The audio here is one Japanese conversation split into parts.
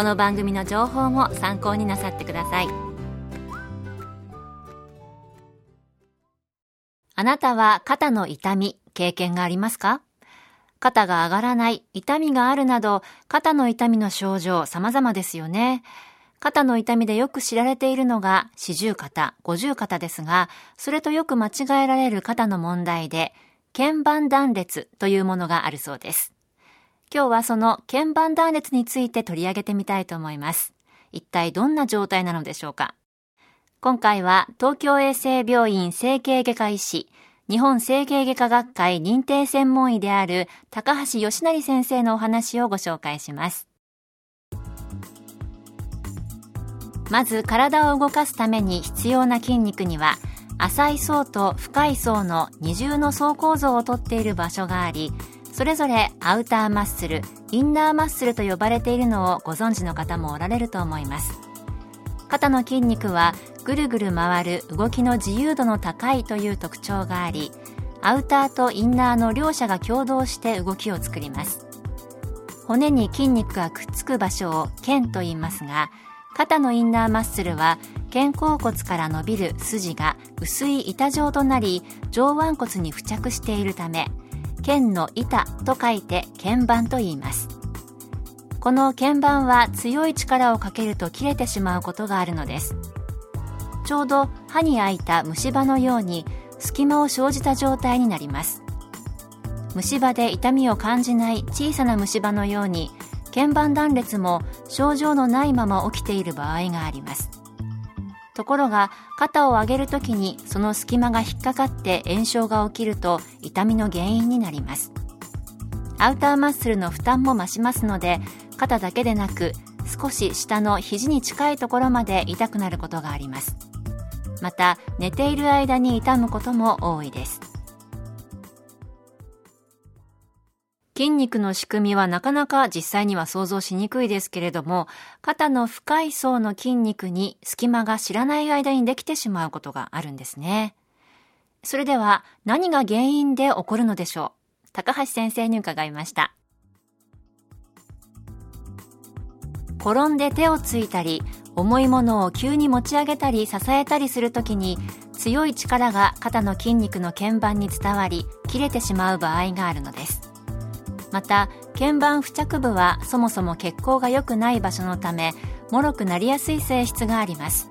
この番組の情報も参考になさってください。あなたは肩の痛み経験がありますか？肩が上がらない痛みがあるなど肩の痛みの症状様々ですよね。肩の痛みでよく知られているのが四十肩、五十肩ですが、それとよく間違えられる肩の問題で、鍵盤断裂というものがあるそうです。今日はその鍵盤断裂について取り上げてみたいと思います。一体どんな状態なのでしょうか？今回は東京衛生病院整形外科医師、日本整形外科学会認定専門医である高橋義成先生のお話をご紹介します。まず体を動かすために必要な筋肉には浅い層と深い層の二重の層構造をとっている場所がありそれぞれアウターマッスルインナーマッスルと呼ばれているのをご存知の方もおられると思います。肩の筋肉はぐるぐる回る動きの自由度の高いという特徴がありアウターとインナーの両者が共同して動きを作ります。骨に筋肉がくっつく場所を腱と言いますが肩のインナーマッスルは肩甲骨から伸びる筋が薄い板状となり上腕骨に付着しているため腱の板と書いて腱板と言います。この鍵盤は強い力をかけると切れてしまうことがあるのです。ちょうど歯に開いた虫歯のように隙間を生じた状態になります。虫歯で痛みを感じない小さな虫歯のように鍵盤断裂も症状のないまま起きている場合があります。ところが肩を上げるときにその隙間が引っかかって炎症が起きると痛みの原因になります。アウターマッスルの負担も増しますので肩だけでなく少し下の肘に近いところまで痛くなることがあります。また寝ている間に痛むことも多いです。筋肉の仕組みはなかなか実際には想像しにくいですけれども、肩の深い層の筋肉に隙間が知らない間にできてしまうことがあるんですね。それでは何が原因で起こるのでしょう？高橋先生に伺いました。転んで手をついたり、重いものを急に持ち上げたり支えたりするときに強い力が肩の筋肉の鍵盤に伝わり切れてしまう場合があるのですまた鍵盤付着部はそもそも血行が良くない場所のため脆くなりやすい性質があります。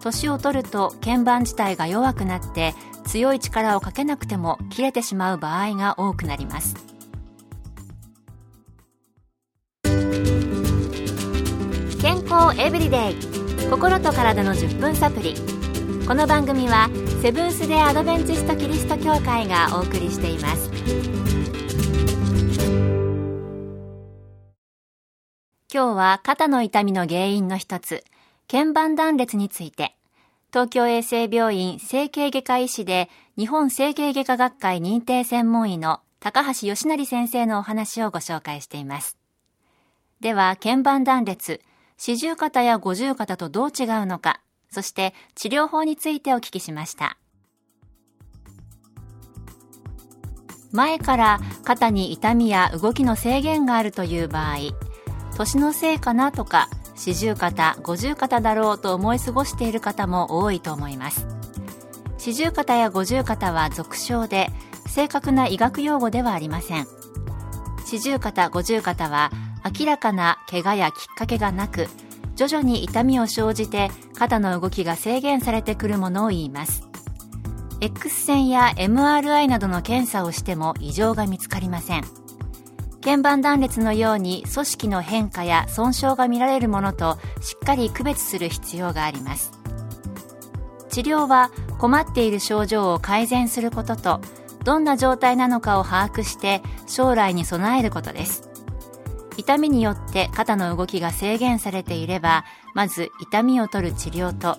年を取ると鍵盤自体が弱くなって強い力をかけなくても切れてしまう場合が多くなります。健康エブリデイ。心と体の10分サプリ。この番組はセブンス・デ・アドベンチスト・キリスト教会がお送りしています。今日は肩の痛みの原因の一つ、鍵盤断裂について、東京衛生病院整形外科医師で日本整形外科学会認定専門医の高橋義成先生のお話をご紹介しています。では、鍵盤断裂、四十肩や五十肩とどう違うのか、そして治療法についてお聞きしました。前から肩に痛みや動きの制限があるという場合、年のせいかなとか四十肩五十肩だろうと思い過ごしている方も多いと思います。四十肩や五十肩は俗称で正確な医学用語ではありません。四十肩五十肩は明らかな怪我やきっかけがなく徐々に痛みを生じて肩の動きが制限されてくるものを言います。X 線や MRI などの検査をしても異常が見つかりません。腱板断裂のように組織の変化や損傷が見られるものとしっかり区別する必要があります。治療は困っている症状を改善することとどんな状態なのかを把握して将来に備えることです。痛みによって肩の動きが制限されていればまず痛みを取る治療と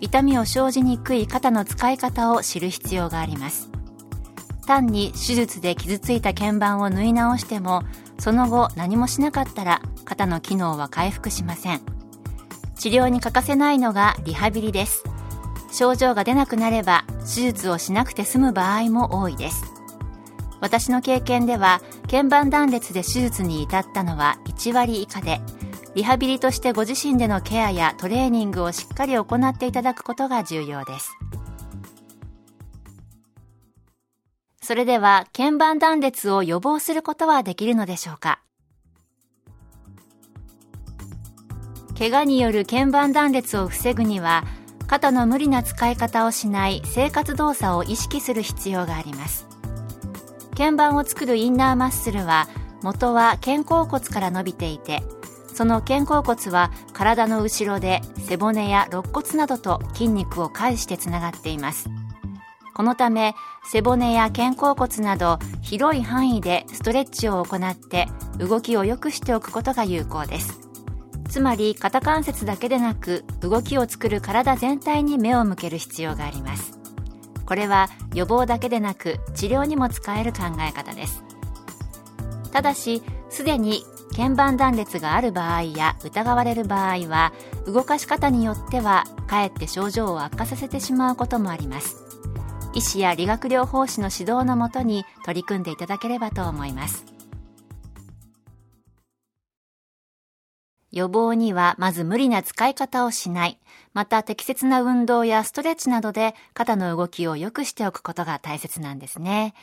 痛みを生じにくい肩の使い方を知る必要があります。単に手術で傷ついた鍵盤を縫い直してもその後何もしなかったら肩の機能は回復しません。治療に欠かせないのがリハビリです。症状が出なくなれば手術をしなくて済む場合も多いです。私の経験では鍵盤断裂で手術に至ったのは1割以下でリハビリとしてご自身でのケアやトレーニングをしっかり行っていただくことが重要です。それでは鍵盤断裂を予防することはできるのでしょうか？怪我による鍵盤断裂を防ぐには肩の無理な使い方をしない生活動作を意識する必要があります。鍵盤を作るインナーマッスルは元は肩甲骨から伸びていてその肩甲骨は体の後ろで背骨や肋骨などと筋肉を介してつながっています。このため背骨や肩甲骨など広い範囲でストレッチを行って動きを良くしておくことが有効です。つまり肩関節だけでなく動きを作る体全体に目を向ける必要があります。これは予防だけでなく治療にも使える考え方です。ただしすでに腱板断裂がある場合や疑われる場合は動かし方によってはかえって症状を悪化させてしまうこともあります。医師や理学療法士の指導のもとに取り組んでいただければと思います予防にはまず無理な使い方をしない。また適切な運動やストレッチなどで肩の動きを良くしておくことが大切なんですね。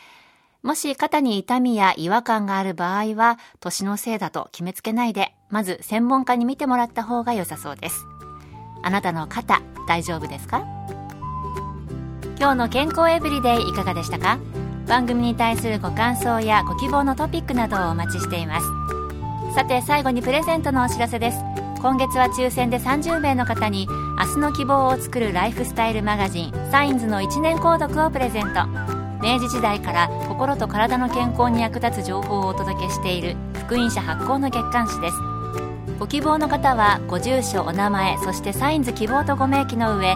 もし肩に痛みや違和感がある場合は、年のせいだと決めつけないで、まず専門家に見てもらった方が良さそうです。あなたの肩、大丈夫ですか？今日の健康エブリデイいかがでしたか？番組に対するご感想やご希望のトピックなどをお待ちしています。さて最後にプレゼントのお知らせです。今月は抽選で30名の方に明日の希望を作るライフスタイルマガジンサインズの1年購読をプレゼント。明治時代から心と体の健康に役立つ情報をお届けしている福音社発行の月刊誌です。ご希望の方はご住所お名前そしてサインズ希望とご明記の上